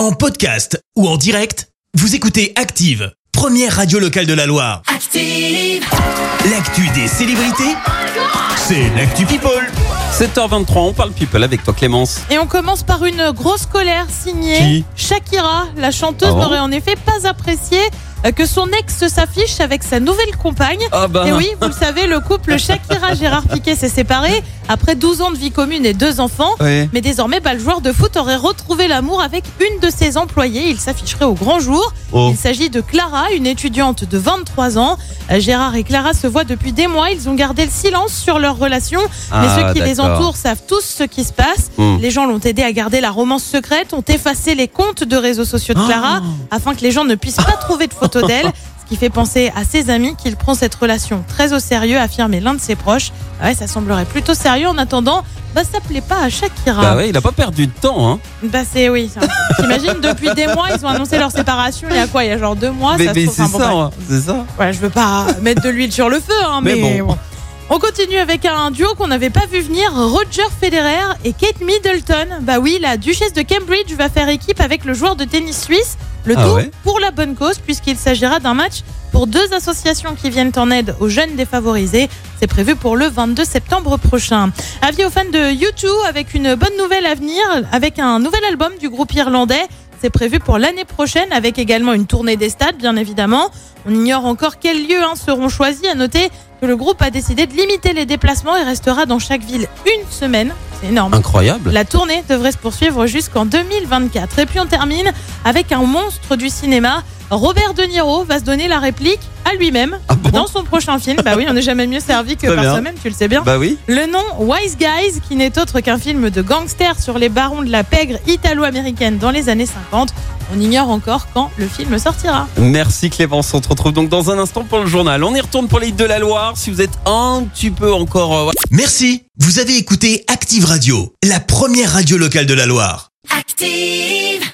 En podcast ou en direct, vous écoutez Active, première radio locale de la Loire. Active. L'actu des célébrités, c'est l'actu People. 7h23, on parle people avec toi Clémence. Et on commence par une grosse colère signée Qui? Shakira. La chanteuse Ah bon? n'aurait en effet pas apprécié que son ex s'affiche avec sa nouvelle compagne. Ah bah. Et oui, vous le savez, le couple Shakira-Gérard Piquet s'est séparé après 12 ans de vie commune et deux enfants. Mais désormais, bah, le joueur de foot aurait retrouvé l'amour avec une de ses employées. Il s'afficherait au grand jour. Oh. Il s'agit de Clara, une étudiante de 23 ans. Euh, Gérard et Clara se voient depuis des mois. Ils ont gardé le silence sur leur relation. Mais Ah, ceux qui les entourent savent tous ce qui se passe. Hmm. Les gens l'ont aidé à garder la romance secrète, ont effacé les comptes de réseaux sociaux de Clara afin que les gens ne puissent pas trouver de photos d'elle. Ce qui fait penser à ses amis qu'il prend cette relation très au sérieux, affirmait l'un de ses proches. Ah Ouais, ça semblerait plutôt sérieux. En attendant, bah, ça plaît pas à Shakira. Bah ouais, il a pas perdu de temps, hein. Bah c'est oui. T'imagines depuis des mois ils ont annoncé leur séparation. Il y a quoi? Il y a genre deux mois. mais ça mais c'est bon, hein, c'est ça. Voilà, je veux pas mettre de l'huile sur le feu, hein, mais, Mais bon. bon. On continue avec un duo qu'on n'avait pas vu venir, Roger Federer et Kate Middleton. Bah oui, la duchesse de Cambridge va faire équipe avec le joueur de tennis suisse. Le Ah tout ouais pour la bonne cause, puisqu'il s'agira d'un match pour deux associations qui viennent en aide aux jeunes défavorisés. C'est prévu pour le 22 septembre prochain. Avis aux fans de U2 avec une bonne nouvelle à venir, avec un nouvel album du groupe irlandais. C'est prévu pour l'année prochaine, avec également une tournée des stades, bien évidemment. On ignore encore quels lieux hein, seront choisis. À noter que le groupe a décidé de limiter les déplacements et restera dans chaque ville une semaine. C'est énorme. Incroyable. La tournée devrait se poursuivre jusqu'en 2024. Et puis on termine avec un monstre du cinéma. Robert De Niro va se donner la réplique à lui-même Ah bon dans son prochain film. Bah oui, on n'est jamais mieux servi que par soi-même, tu le sais bien. Bah oui. Le nom Wise Guys, qui n'est autre qu'un film de gangsters sur les barons de la pègre italo-américaine dans les années 50. On ignore encore quand le film sortira. Merci Clémence, on te retrouve donc dans un instant pour le journal. On y retourne pour les hits de la Loire. Si vous êtes un petit peu encore... euh, Merci, vous avez écouté Active Radio, la première radio locale de la Loire. Active.